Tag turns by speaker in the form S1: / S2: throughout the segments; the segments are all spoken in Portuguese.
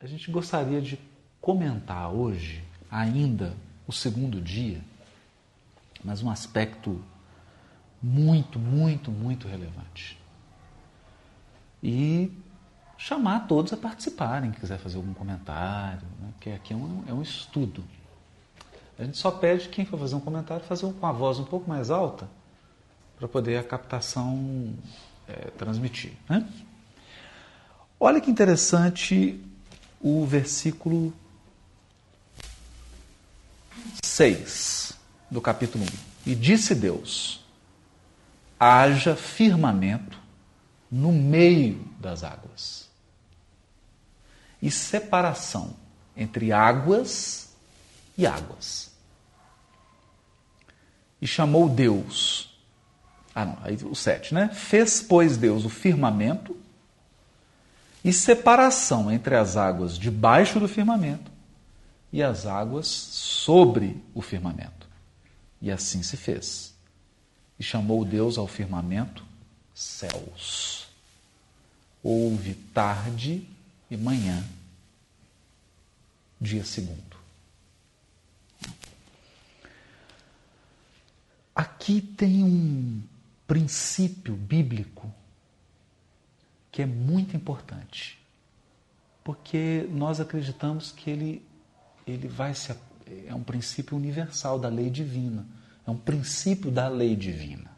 S1: a gente gostaria de comentar hoje ainda o segundo dia, mas um aspecto muito, muito, muito relevante. E chamar todos a participarem, quem quiser fazer algum comentário, né? porque aqui é um, é um estudo. A gente só pede quem for fazer um comentário fazer com a voz um pouco mais alta para poder a captação é, transmitir. Né? Olha que interessante o versículo 6 do capítulo 1. E disse Deus: haja firmamento no meio das águas e separação entre águas e águas. E chamou Deus. Ah, não, aí o 7, né? Fez, pois, Deus o firmamento e separação entre as águas debaixo do firmamento e as águas sobre o firmamento. E assim se fez. E chamou Deus ao firmamento céus. Houve tarde e manhã, dia segundo. Aqui tem um princípio bíblico que é muito importante, porque nós acreditamos que ele, ele vai se. É um princípio universal da lei divina, é um princípio da lei divina,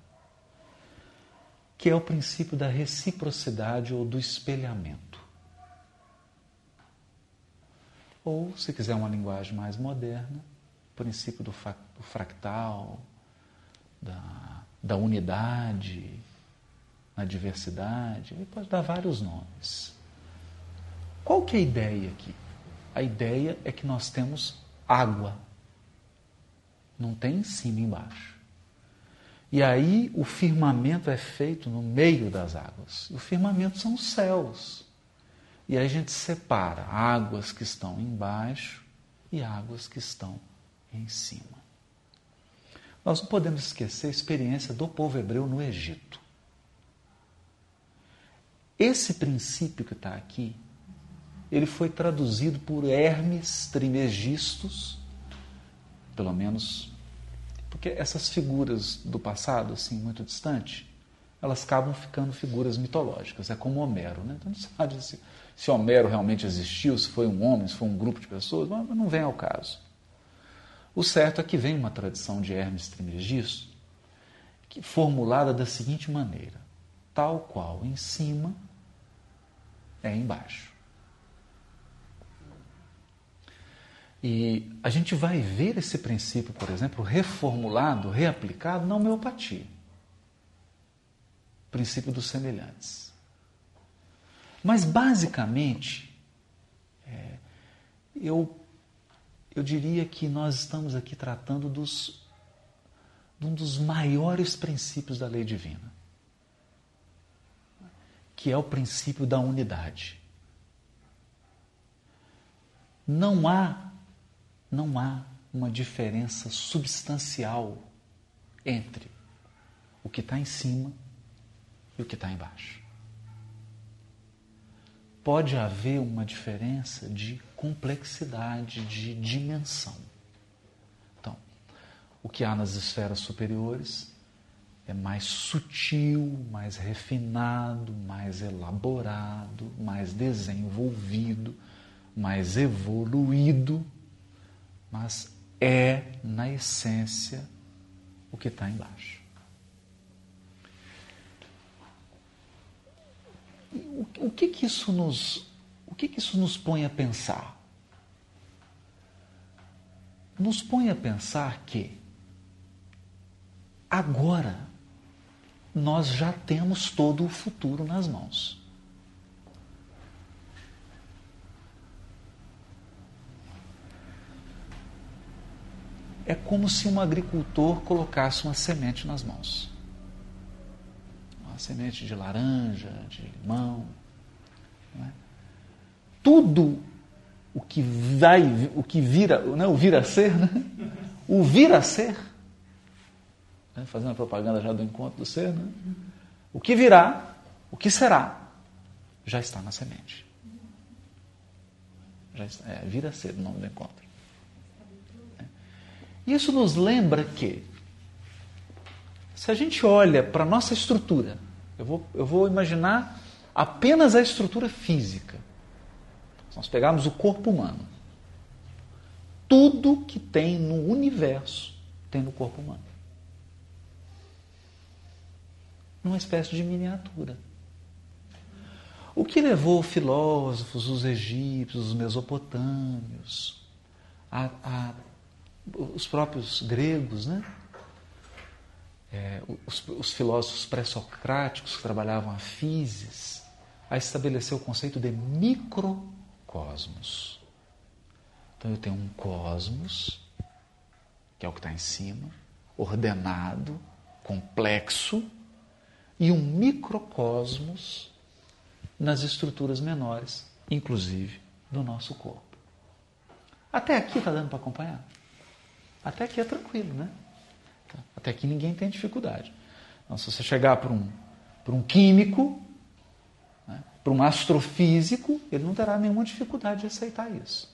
S1: que é o princípio da reciprocidade ou do espelhamento. Ou, se quiser uma linguagem mais moderna, o princípio do, do fractal, da, da unidade, na diversidade, ele pode dar vários nomes. Qual que é a ideia aqui? A ideia é que nós temos água. Não tem em cima e embaixo. E aí o firmamento é feito no meio das águas. O firmamento são os céus. E aí a gente separa águas que estão embaixo e águas que estão em cima. Nós não podemos esquecer a experiência do povo hebreu no Egito. Esse princípio que está aqui, ele foi traduzido por Hermes Trimegistus, pelo menos, porque essas figuras do passado, assim, muito distante, elas acabam ficando figuras mitológicas, é como Homero, né? Então não sabe se, se Homero realmente existiu, se foi um homem, se foi um grupo de pessoas, mas não vem ao caso. O certo é que vem uma tradição de Hermes Trimegistus, que formulada da seguinte maneira: tal qual em cima é embaixo. E a gente vai ver esse princípio, por exemplo, reformulado, reaplicado na homeopatia. O princípio dos semelhantes. Mas, basicamente, é, eu, eu diria que nós estamos aqui tratando dos, de um dos maiores princípios da lei divina que é o princípio da unidade. Não há não há uma diferença substancial entre o que está em cima e o que está embaixo. Pode haver uma diferença de complexidade, de dimensão. Então, o que há nas esferas superiores é mais sutil, mais refinado, mais elaborado, mais desenvolvido, mais evoluído, mas é, na essência, o que está embaixo. O, que que isso nos, o que que isso nos põe a pensar? Nos põe a pensar que agora nós já temos todo o futuro nas mãos. É como se um agricultor colocasse uma semente nas mãos. Uma semente de laranja, de limão. É? Tudo o que vai, o que vira, né, o vir a ser, né? o vir a ser né? fazendo a propaganda já do encontro do ser, né? o que virá, o que será, já está na semente. Já está, é, vira cedo o nome do encontro. É. Isso nos lembra que, se a gente olha para a nossa estrutura, eu vou, eu vou imaginar apenas a estrutura física. Se nós pegarmos o corpo humano, tudo que tem no universo tem no corpo humano. Numa espécie de miniatura. O que levou filósofos, os egípcios, os mesopotâmios, a, a, os próprios gregos, né? É, os, os, filósofos pré-socráticos que trabalhavam a físis, a estabelecer o conceito de microcosmos. Então eu tenho um cosmos, que é o que está em cima, ordenado, complexo, e um microcosmos nas estruturas menores, inclusive do nosso corpo. Até aqui está dando para acompanhar? Até aqui é tranquilo, né? Até aqui ninguém tem dificuldade. Então, se você chegar para um, para um químico, né, para um astrofísico, ele não terá nenhuma dificuldade de aceitar isso.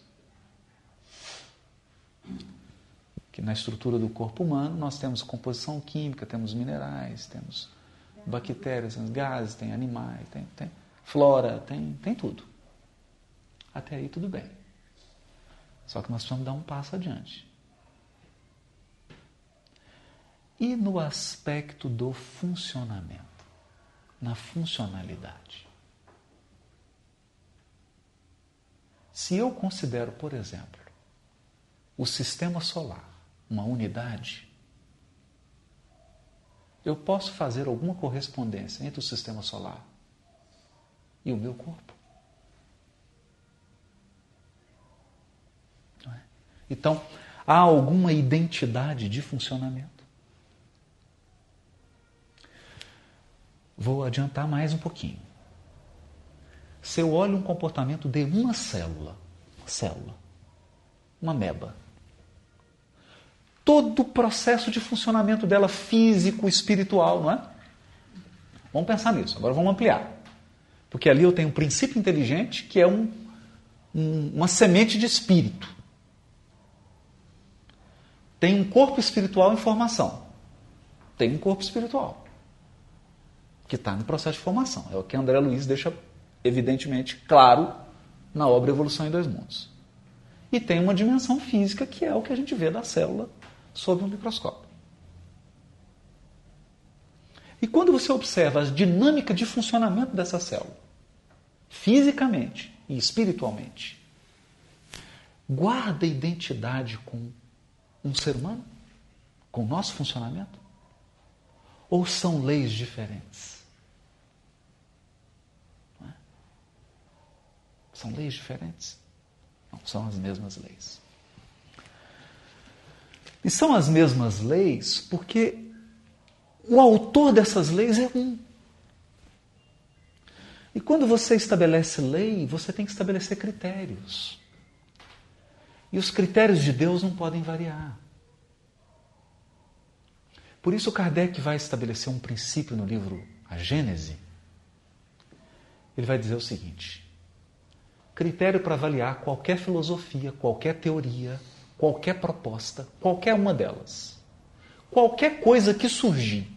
S1: Que na estrutura do corpo humano nós temos composição química, temos minerais, temos bactérias, temos gases, tem animais, tem, tem flora, tem, tem tudo. Até aí tudo bem. Só que nós precisamos dar um passo adiante. E no aspecto do funcionamento, na funcionalidade. Se eu considero, por exemplo, o sistema solar uma unidade, eu posso fazer alguma correspondência entre o sistema solar e o meu corpo. É? Então, há alguma identidade de funcionamento. Vou adiantar mais um pouquinho. Se eu olho um comportamento de uma célula, célula, uma meba, todo o processo de funcionamento dela físico, espiritual, não é? Vamos pensar nisso. Agora vamos ampliar. Porque ali eu tenho um princípio inteligente que é um, um, uma semente de espírito. Tem um corpo espiritual em formação. Tem um corpo espiritual que está no processo de formação. É o que André Luiz deixa evidentemente claro na obra Evolução em Dois Mundos. E tem uma dimensão física que é o que a gente vê da célula sob um microscópio. E quando você observa a dinâmica de funcionamento dessa célula, fisicamente e espiritualmente, guarda identidade com um ser humano? Com o nosso funcionamento? Ou são leis diferentes? É? São leis diferentes? Não, são as mesmas leis. E são as mesmas leis porque o autor dessas leis é um. E quando você estabelece lei, você tem que estabelecer critérios. E os critérios de Deus não podem variar. Por isso, Kardec vai estabelecer um princípio no livro A Gênese. Ele vai dizer o seguinte: critério para avaliar qualquer filosofia, qualquer teoria, qualquer proposta, qualquer uma delas, qualquer coisa que surgir,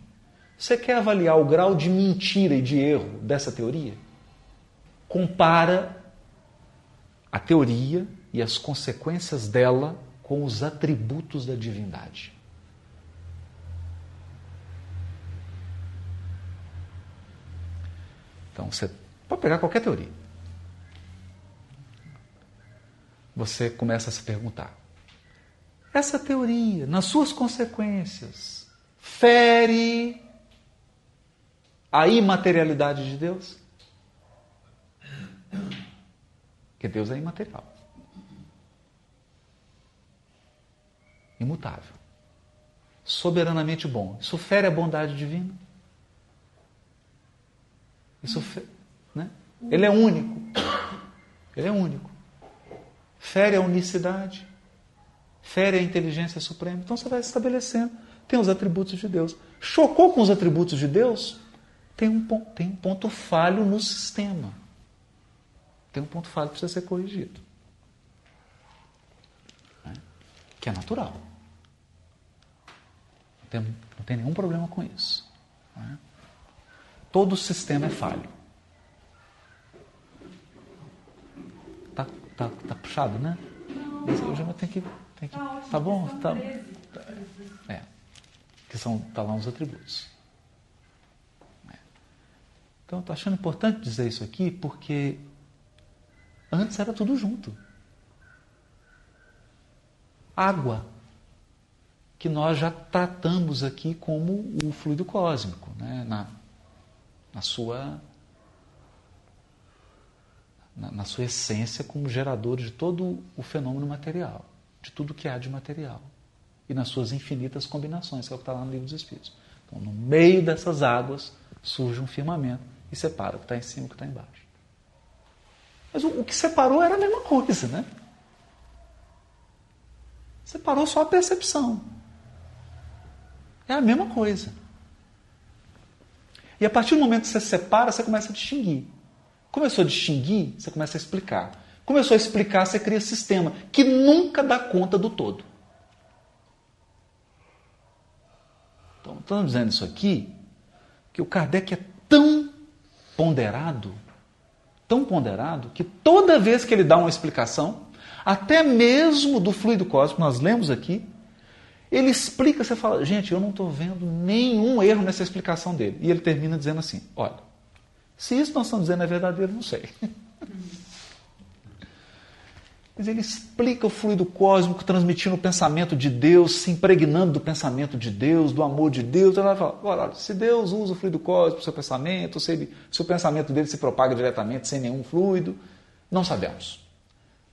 S1: você quer avaliar o grau de mentira e de erro dessa teoria? Compara a teoria e as consequências dela com os atributos da divindade. Então, você pode pegar qualquer teoria. Você começa a se perguntar: essa teoria, nas suas consequências, fere a imaterialidade de Deus? Porque Deus é imaterial. Imutável. Soberanamente bom. Isso fere a bondade divina? Isso, né? Ele é único. Ele é único. Fere a unicidade fere a inteligência suprema. Então você vai estabelecendo. Tem os atributos de Deus. Chocou com os atributos de Deus? Tem um, tem um ponto falho no sistema. Tem um ponto falho que precisa ser corrigido. que é natural. Não tem, não tem nenhum problema com isso. É? Todo o sistema é falho. Tá, tá, tá puxado, né? Eu já tenho que. Tenho que tá, tá bom? Tá, é. Que são, tá lá os atributos. É. Então, estou achando importante dizer isso aqui porque antes era tudo junto. Água, que nós já tratamos aqui como o fluido cósmico, né? na, na sua na, na, sua essência como gerador de todo o fenômeno material, de tudo que há de material. E nas suas infinitas combinações, que é o que está lá no livro dos Espíritos. Então, no meio dessas águas surge um firmamento e separa o que está em cima e o que está embaixo. Mas o, o que separou era a mesma coisa, né? Separou só a percepção. É a mesma coisa. E a partir do momento que você separa, você começa a distinguir. Começou a distinguir, você começa a explicar. Começou a explicar, você cria sistema que nunca dá conta do todo. Então, estamos dizendo isso aqui, que o Kardec é tão ponderado, tão ponderado, que toda vez que ele dá uma explicação, até mesmo do fluido cósmico, nós lemos aqui, ele explica, você fala, gente, eu não estou vendo nenhum erro nessa explicação dele. E ele termina dizendo assim: olha, se isso nós estamos dizendo é verdadeiro, não sei. Mas ele explica o fluido cósmico transmitindo o pensamento de Deus, se impregnando do pensamento de Deus, do amor de Deus. Ela fala: olha, se Deus usa o fluido cósmico seu pensamento, se, ele, se o pensamento dele se propaga diretamente sem nenhum fluido, não sabemos.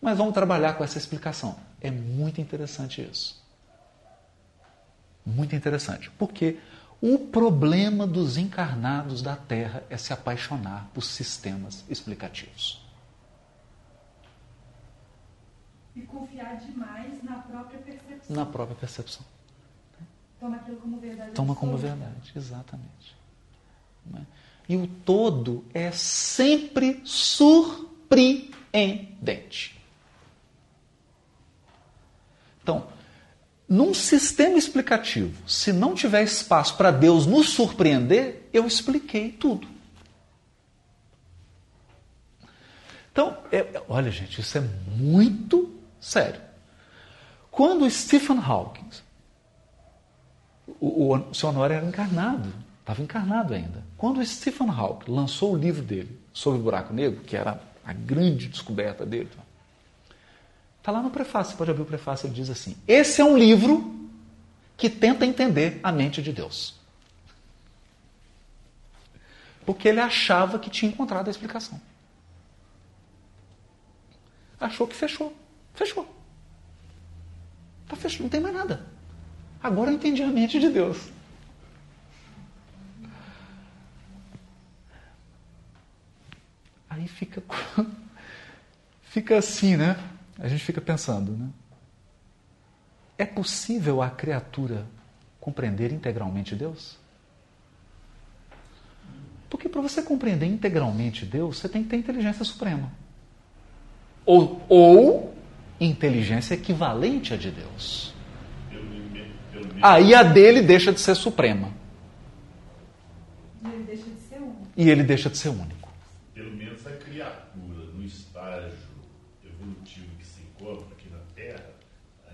S1: Mas vamos trabalhar com essa explicação. É muito interessante isso. Muito interessante. Porque o problema dos encarnados da Terra é se apaixonar por sistemas explicativos.
S2: E confiar demais na própria percepção.
S1: Na própria percepção.
S2: Toma aquilo como verdade.
S1: Toma como verdade, exatamente. É? E o todo é sempre surpreendente. Então, num sistema explicativo, se não tiver espaço para Deus nos surpreender, eu expliquei tudo. Então, é, olha, gente, isso é muito sério. Quando Stephen Hawking, o, o, o seu Honório era encarnado, estava encarnado ainda. Quando Stephen Hawking lançou o livro dele sobre o buraco negro, que era a grande descoberta dele, Está lá no prefácio, pode abrir o prefácio, ele diz assim: Esse é um livro que tenta entender a mente de Deus. Porque ele achava que tinha encontrado a explicação. Achou que fechou. Fechou. Está fechado, não tem mais nada. Agora eu entendi a mente de Deus. Aí fica, fica assim, né? a gente fica pensando, né? É possível a criatura compreender integralmente Deus? Porque para você compreender integralmente Deus, você tem que ter inteligência suprema. Ou, ou inteligência equivalente à de Deus. Aí a dele deixa de ser suprema.
S2: E ele deixa de ser único.
S1: E ele deixa de ser único.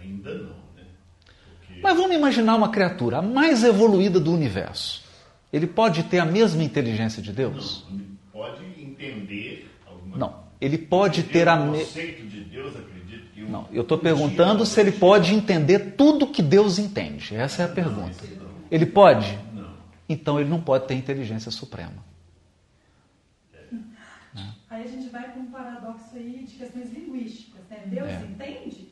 S3: Ainda não, né?
S1: Porque... Mas vamos imaginar uma criatura mais evoluída do universo. Ele pode ter a mesma inteligência de Deus?
S3: Não, pode entender alguma
S1: Não, ele pode ter a
S3: mesma. conceito de Deus, acredito que.
S1: Não, eu estou perguntando se ele pode entender tudo que Deus entende. Essa é a pergunta. Ele pode?
S3: Não.
S1: Então ele não pode ter inteligência suprema.
S2: Aí a gente vai para um paradoxo aí de questões linguísticas. Né? Deus é. entende?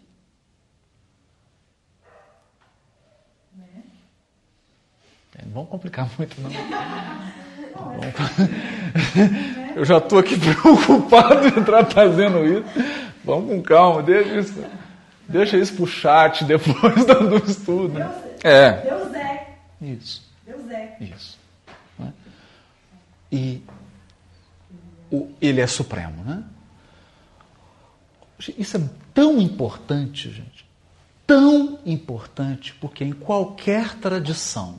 S1: Não vamos complicar muito, não. Eu já estou aqui preocupado em estar fazendo isso. Vamos com calma, deixa isso, deixa isso para o chat depois do estudo.
S2: Deus,
S1: é.
S2: Deus é.
S1: Isso.
S2: Deus é.
S1: Isso. Né? E o, ele é supremo, né? Isso é tão importante, gente. Tão importante porque em qualquer tradição,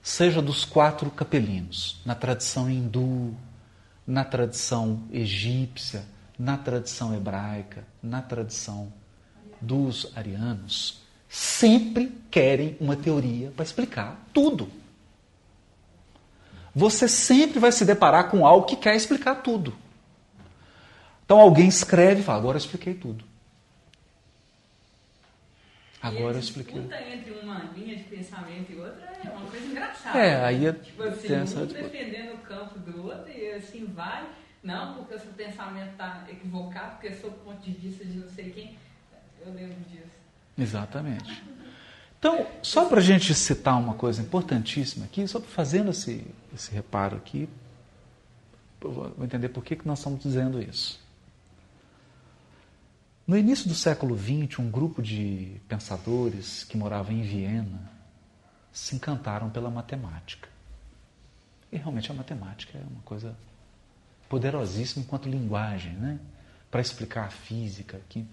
S1: seja dos quatro capelinos, na tradição hindu, na tradição egípcia, na tradição hebraica, na tradição dos arianos, sempre querem uma teoria para explicar tudo. Você sempre vai se deparar com algo que quer explicar tudo. Então alguém escreve e fala: Agora eu expliquei tudo. Agora eu expliquei.
S4: entre uma linha de pensamento e outra é uma coisa engraçada.
S1: É, aí é,
S4: tipo assim, um defendendo o campo do outro e assim vai. Não, porque o seu pensamento está equivocado, porque é sob o ponto de vista de não sei quem. Eu lembro disso.
S1: Exatamente. Então, só para a gente citar uma coisa importantíssima aqui, só fazendo esse, esse reparo aqui, vou entender por que, que nós estamos dizendo isso. No início do século XX, um grupo de pensadores que morava em Viena se encantaram pela matemática. E realmente a matemática é uma coisa poderosíssima enquanto linguagem, né? Para explicar a física, que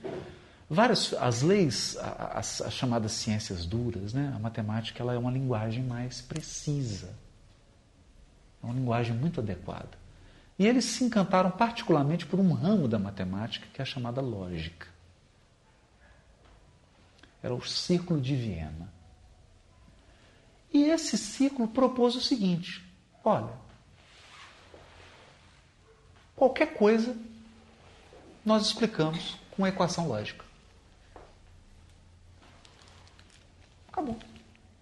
S1: várias as leis, as, as, chamadas ciências duras, né? A matemática ela é uma linguagem mais precisa, é uma linguagem muito adequada. E eles se encantaram particularmente por um ramo da matemática que é a chamada lógica. Era o Círculo de Viena. E esse círculo propôs o seguinte: olha, qualquer coisa nós explicamos com uma equação lógica. Acabou.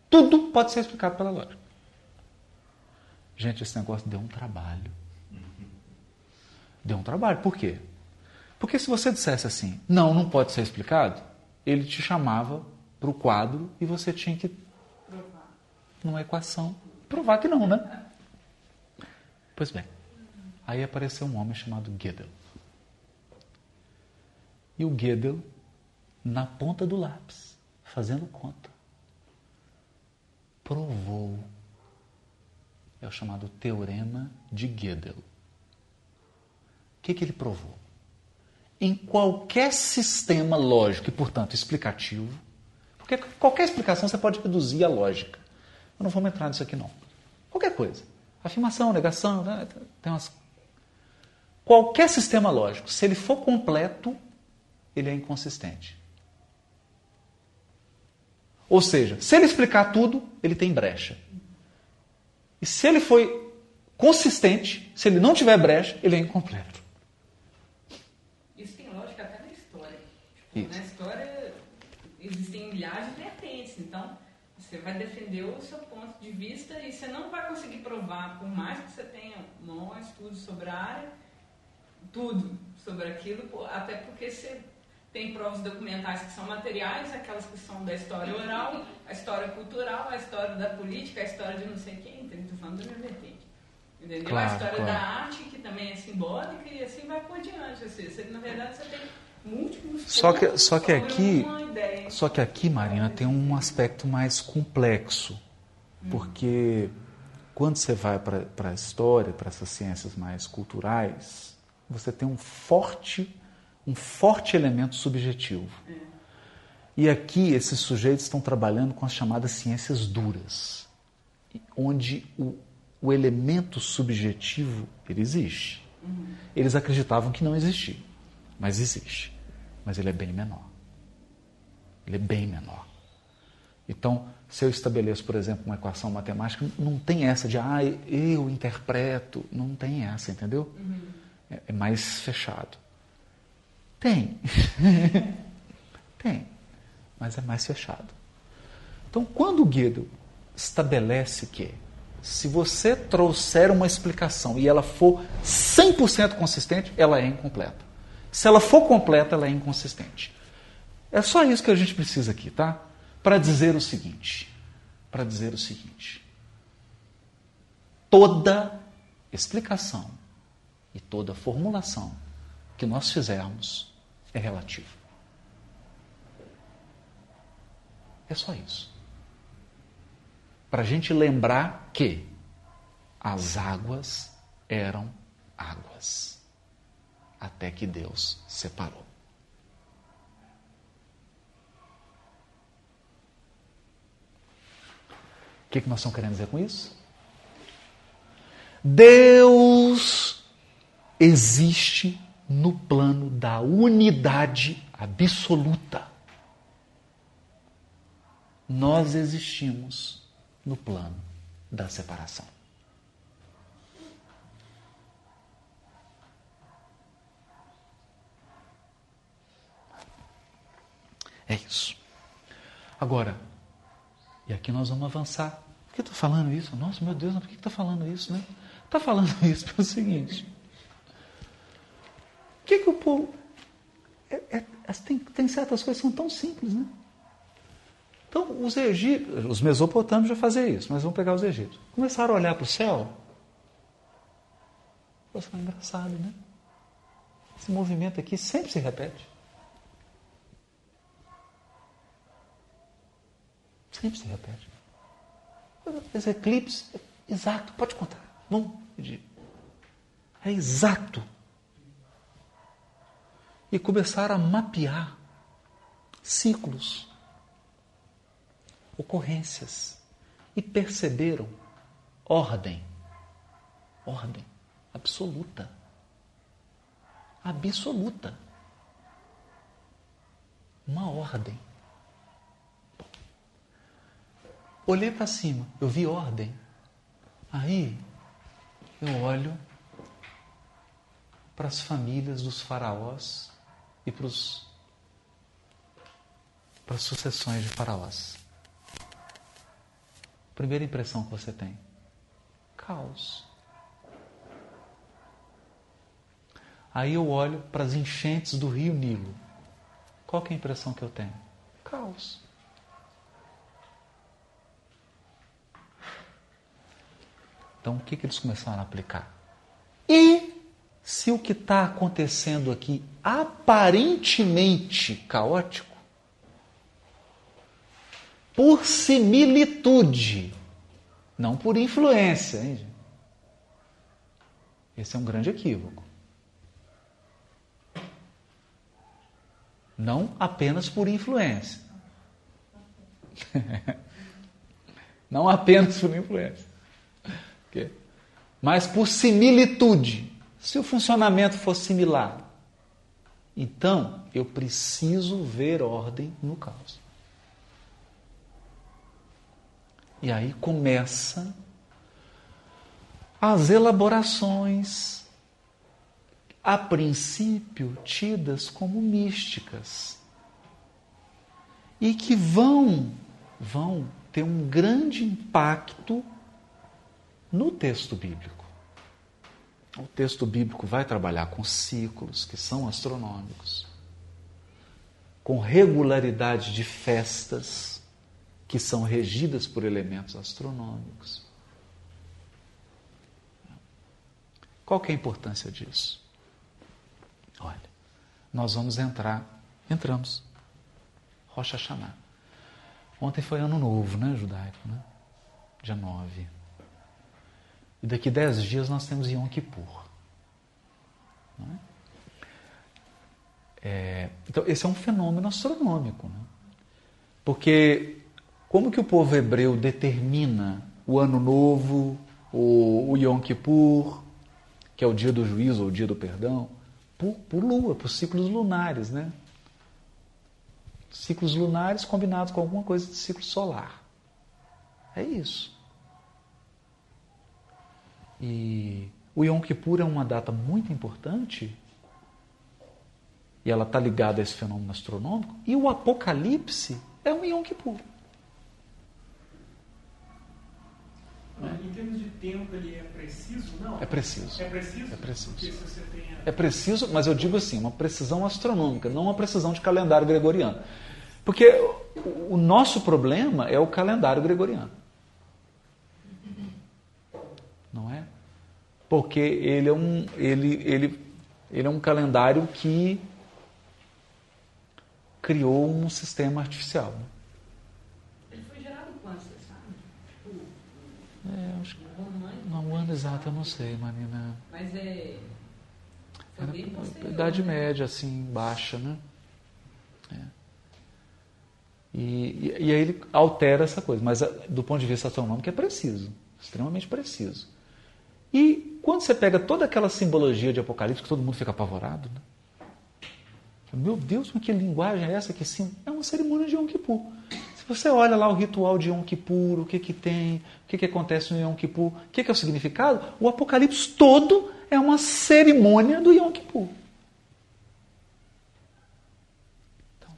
S1: Tudo pode ser explicado pela lógica. Gente, esse negócio deu um trabalho. Deu um trabalho. Por quê? Porque se você dissesse assim, não, não pode ser explicado, ele te chamava para o quadro e você tinha que,
S4: Provar.
S1: numa equação, provar que não, né? Pois bem, aí apareceu um homem chamado Gödel. E o Gödel, na ponta do lápis, fazendo conta, provou. É o chamado Teorema de Gödel. O que, que ele provou? Em qualquer sistema lógico e, portanto, explicativo, porque qualquer explicação você pode reduzir à lógica. Eu não vou entrar nisso aqui, não. Qualquer coisa. Afirmação, negação, né? tem umas. Qualquer sistema lógico, se ele for completo, ele é inconsistente. Ou seja, se ele explicar tudo, ele tem brecha. E se ele foi consistente, se ele não tiver brecha, ele é incompleto.
S4: Isso tem lógica até na história. Tipo, na história existem milhares de vertentes, então você vai defender o seu ponto de vista e você não vai conseguir provar, por mais que você tenha um bom estudo sobre a área, tudo sobre aquilo, até porque você tem provas documentais que são materiais, aquelas que são da história oral, a história cultural, a história da política, a história de não sei quem, então estou falando da minha vertente. Entendeu?
S1: Claro,
S4: a história
S1: claro.
S4: da arte, que também é simbólica, e assim vai por diante. Assim, você, na verdade, você tem múltiplos
S1: Só que, só que aqui, só que aqui, Marina, tem um aspecto mais complexo, porque quando você vai para a história, para essas ciências mais culturais, você tem um forte, um forte elemento subjetivo. E aqui esses sujeitos estão trabalhando com as chamadas ciências duras, onde o, o elemento subjetivo ele existe. Eles acreditavam que não existia, mas existe. Mas ele é bem menor. Ele é bem menor. Então, se eu estabeleço, por exemplo, uma equação matemática, não tem essa de, ah, eu interpreto. Não tem essa, entendeu? É, é mais fechado. Tem. tem. Mas é mais fechado. Então, quando o Guido estabelece que se você trouxer uma explicação e ela for 100% consistente, ela é incompleta. Se ela for completa, ela é inconsistente. É só isso que a gente precisa aqui, tá? Para dizer o seguinte, para dizer o seguinte. Toda explicação e toda formulação que nós fizermos é relativa. É só isso. Para a gente lembrar que as águas eram águas, até que Deus separou. O que, que nós estamos querendo dizer com isso? Deus existe no plano da unidade absoluta. Nós existimos no plano da separação. É isso. Agora, e aqui nós vamos avançar. Por que estou falando isso? Nossa, meu Deus, por que está falando isso, né? Está falando isso pelo seguinte. Que, que o povo. É, é, tem, tem certas coisas que são tão simples, né? Então, os egípcios, os mesopotâmios já faziam isso, mas vamos pegar os egípcios. Começaram a olhar para o céu. Nossa, é engraçado, né? Esse movimento aqui sempre se repete. Sempre se repete. Esse eclipse, é exato, pode contar. Pedir. É exato. E começaram a mapear ciclos, ocorrências, e perceberam ordem. Ordem absoluta. Absoluta. Uma ordem. Olhei para cima, eu vi ordem. Aí eu olho para as famílias dos faraós e para, as sucessões de faraós. Primeira impressão que você tem: caos. Aí eu olho para as enchentes do rio Nilo. Qual é a impressão que eu tenho? Caos. Então, o que, que eles começaram a aplicar? Se o que está acontecendo aqui aparentemente caótico, por similitude, não por influência, hein? Esse é um grande equívoco. Não apenas por influência. não apenas por influência. Mas por similitude. Se o funcionamento for similar, então eu preciso ver ordem no caos. E aí começa as elaborações, a princípio tidas como místicas, e que vão, vão ter um grande impacto no texto bíblico. O texto bíblico vai trabalhar com ciclos que são astronômicos, com regularidade de festas que são regidas por elementos astronômicos. Qual que é a importância disso? Olha, nós vamos entrar, entramos, Rocha Hashanah. Ontem foi ano novo, né, judaico, né? Dia 9. E daqui dez dias nós temos Yom Kippur. É? É, então, esse é um fenômeno astronômico. Né? Porque como que o povo hebreu determina o ano novo, o, o Yom Kippur, que é o dia do juízo ou o dia do perdão? Por, por lua, por ciclos lunares, né? Ciclos lunares combinados com alguma coisa de ciclo solar. É isso. E o Yom Kippur é uma data muito importante e ela está ligada a esse fenômeno astronômico. E o Apocalipse é um Yom Kippur.
S5: Em termos de tempo, ele é preciso? Não.
S1: É preciso.
S5: É preciso?
S1: É preciso.
S5: A...
S1: É preciso, mas eu digo assim, uma precisão astronômica, não uma precisão de calendário gregoriano. Porque o nosso problema é o calendário gregoriano. Não é? Porque ele é um, ele, ele, ele é um calendário que criou um sistema artificial. Né?
S4: Ele foi gerado quando, você sabe? Tipo,
S1: É, acho que não, o ano exato eu não sei, Marina.
S4: mas é. Foi
S1: Era
S4: posterior.
S1: Idade
S4: né?
S1: média, assim, baixa, né? É. E, e, e, aí ele altera essa coisa, mas do ponto de vista astronômico é preciso, extremamente preciso. E quando você pega toda aquela simbologia de Apocalipse, que todo mundo fica apavorado, né? Meu Deus, mas que linguagem é essa? Que sim, é uma cerimônia de Yom Kippur. Se você olha lá o ritual de Yom Kippur, o que que tem, o que que acontece no Yom Kippur, o que que é o significado, o Apocalipse todo é uma cerimônia do Yom Kippur. Então,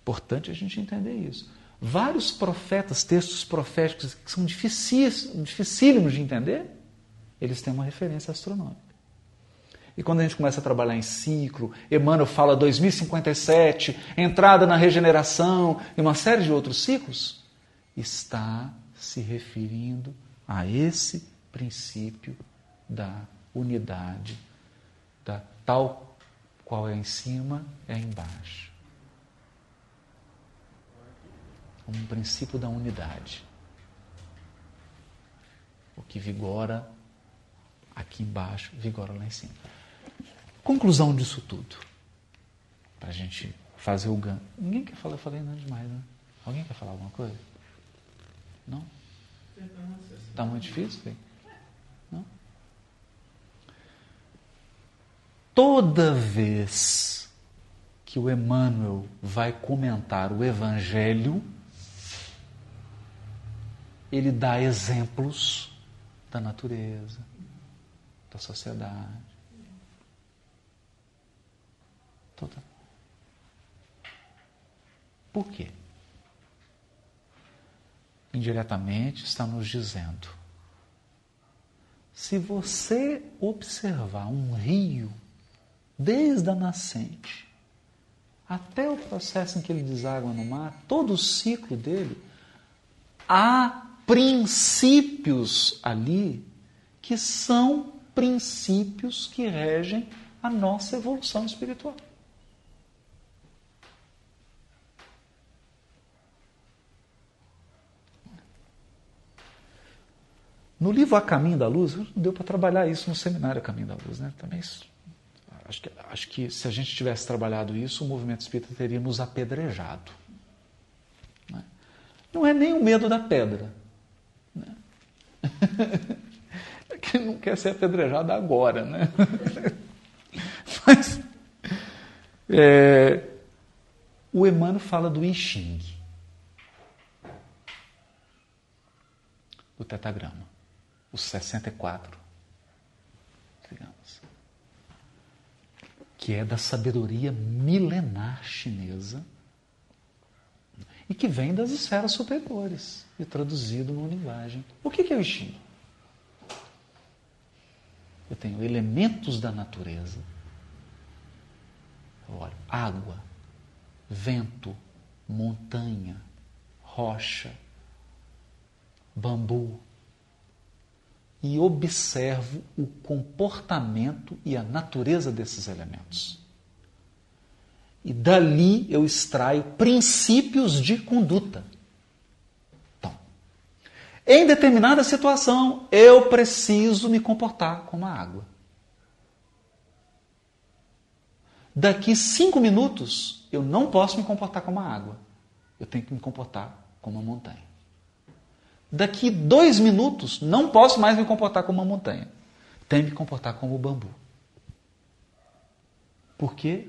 S1: importante a gente entender isso. Vários profetas, textos proféticos que são dificílimos de entender, eles têm uma referência astronômica. E quando a gente começa a trabalhar em ciclo, Emmanuel fala 2057, entrada na regeneração e uma série de outros ciclos, está se referindo a esse princípio da unidade, da tal qual é em cima é embaixo. Um princípio da unidade. O que vigora aqui embaixo, vigora lá em cima. Conclusão disso tudo. Para a gente fazer o ganho. Ninguém quer falar, eu falei nada demais, né? Alguém quer falar alguma coisa? Não? Está muito difícil? Filho? Não? Toda vez que o Emmanuel vai comentar o Evangelho, ele dá exemplos da natureza, da sociedade, Toda. Por quê? Indiretamente está nos dizendo: se você observar um rio, desde a nascente até o processo em que ele deságua no mar, todo o ciclo dele, há princípios ali que são princípios que regem a nossa evolução espiritual. No livro A Caminho da Luz, não deu para trabalhar isso no seminário A Caminho da Luz, né? Também acho que, acho que se a gente tivesse trabalhado isso, o movimento espírita teria nos apedrejado. Né? Não é nem o medo da pedra. Né? Não quer ser apedrejado agora, né? Mas é, o Emmanuel fala do I Ching, do tetagrama os 64, digamos, que é da sabedoria milenar chinesa e que vem das esferas superiores e traduzido numa linguagem. O que é o I Eu tenho elementos da natureza. Olha, água, vento, montanha, rocha, bambu, e observo o comportamento e a natureza desses elementos. E dali eu extraio princípios de conduta. Em determinada situação, eu preciso me comportar como a água. Daqui cinco minutos, eu não posso me comportar como a água. Eu tenho que me comportar como a montanha daqui dois minutos não posso mais me comportar como uma montanha. Tenho que me comportar como o bambu. Por quê?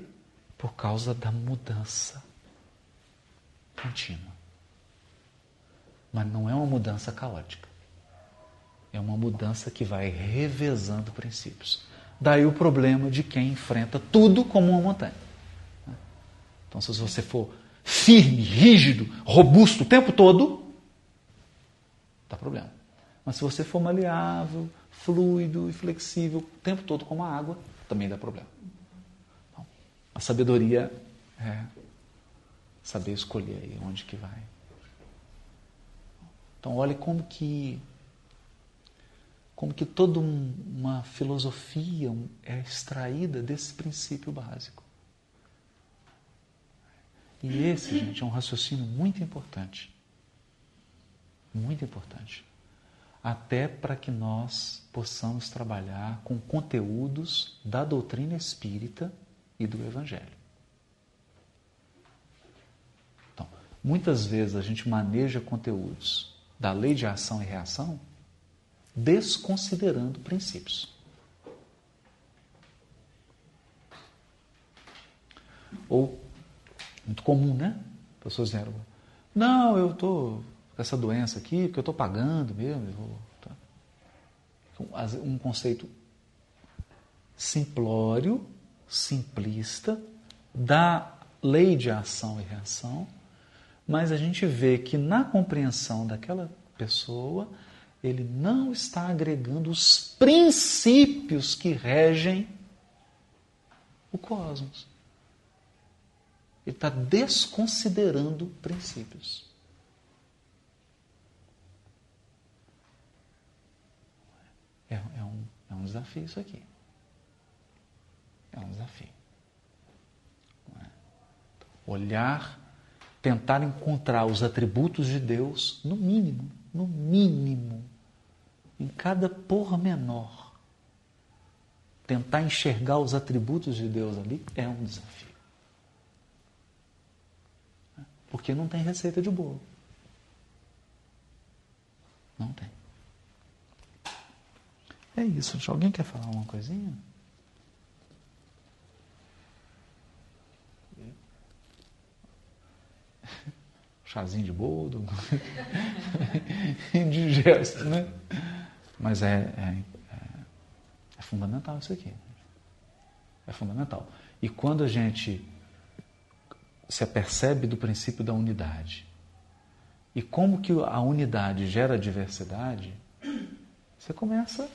S1: Por causa da mudança contínua. Mas não é uma mudança caótica. É uma mudança que vai revezando princípios. Daí o problema de quem enfrenta tudo como uma montanha. Então, se você for firme, rígido, robusto o tempo todo, dá problema. Mas se você for maleável, fluido e flexível o tempo todo como a água, também dá problema. Então, a sabedoria é saber escolher aí onde que vai. Então olhe como que como que toda um, uma filosofia é extraída desse princípio básico. E esse, gente, é um raciocínio muito importante. Muito importante. Até para que nós possamos trabalhar com conteúdos da doutrina espírita e do Evangelho. Então, muitas vezes a gente maneja conteúdos da lei de ação e reação desconsiderando princípios. Ou, muito comum, né? Pessoas dizendo, não, eu estou com essa doença aqui, porque eu estou pagando mesmo. Tá. Um conceito simplório, simplista, da lei de ação e reação, mas a gente vê que na compreensão daquela pessoa, ele não está agregando os princípios que regem o cosmos. Ele está desconsiderando princípios. É, é, um, é um desafio isso aqui. É um desafio. É? Olhar, tentar encontrar os atributos de Deus, no mínimo, no mínimo, em cada pormenor. Tentar enxergar os atributos de Deus ali é um desafio. Porque não tem receita de bolo. Não tem. É isso. Alguém quer falar uma coisinha? Chazinho de boldo, indigesto, né? Mas é, é, é, fundamental isso aqui. É fundamental. E quando a gente se apercebe do princípio da unidade. E como que a unidade gera diversidade, você começa.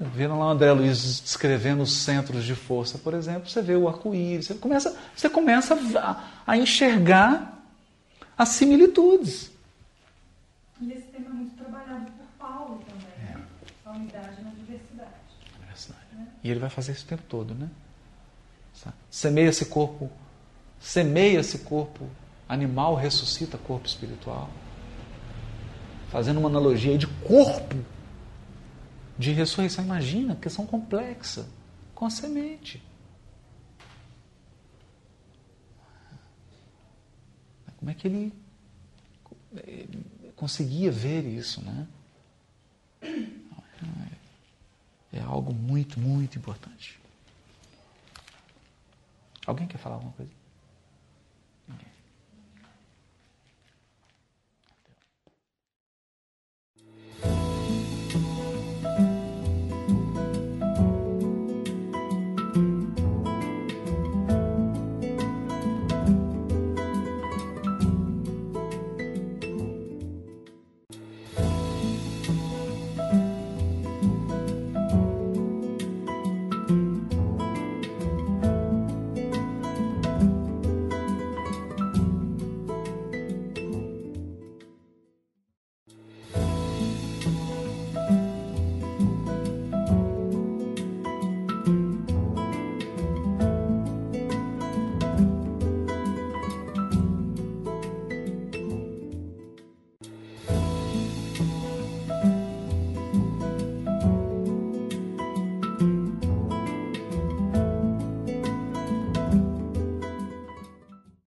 S1: Viram lá o André Luiz descrevendo os centros de força, por exemplo, você vê o arco-íris, você começa, você começa a, a enxergar as similitudes.
S2: E esse tema é muito trabalhado por Paulo também, é. a unidade na diversidade.
S1: diversidade. É. E ele vai fazer isso o tempo todo, né? Semeia esse corpo semeia esse corpo animal, ressuscita corpo espiritual. Fazendo uma analogia de corpo de ressurreição, imagina, questão complexa, com a semente. Como é que ele conseguia ver isso, né? É algo muito, muito importante. Alguém quer falar alguma coisa?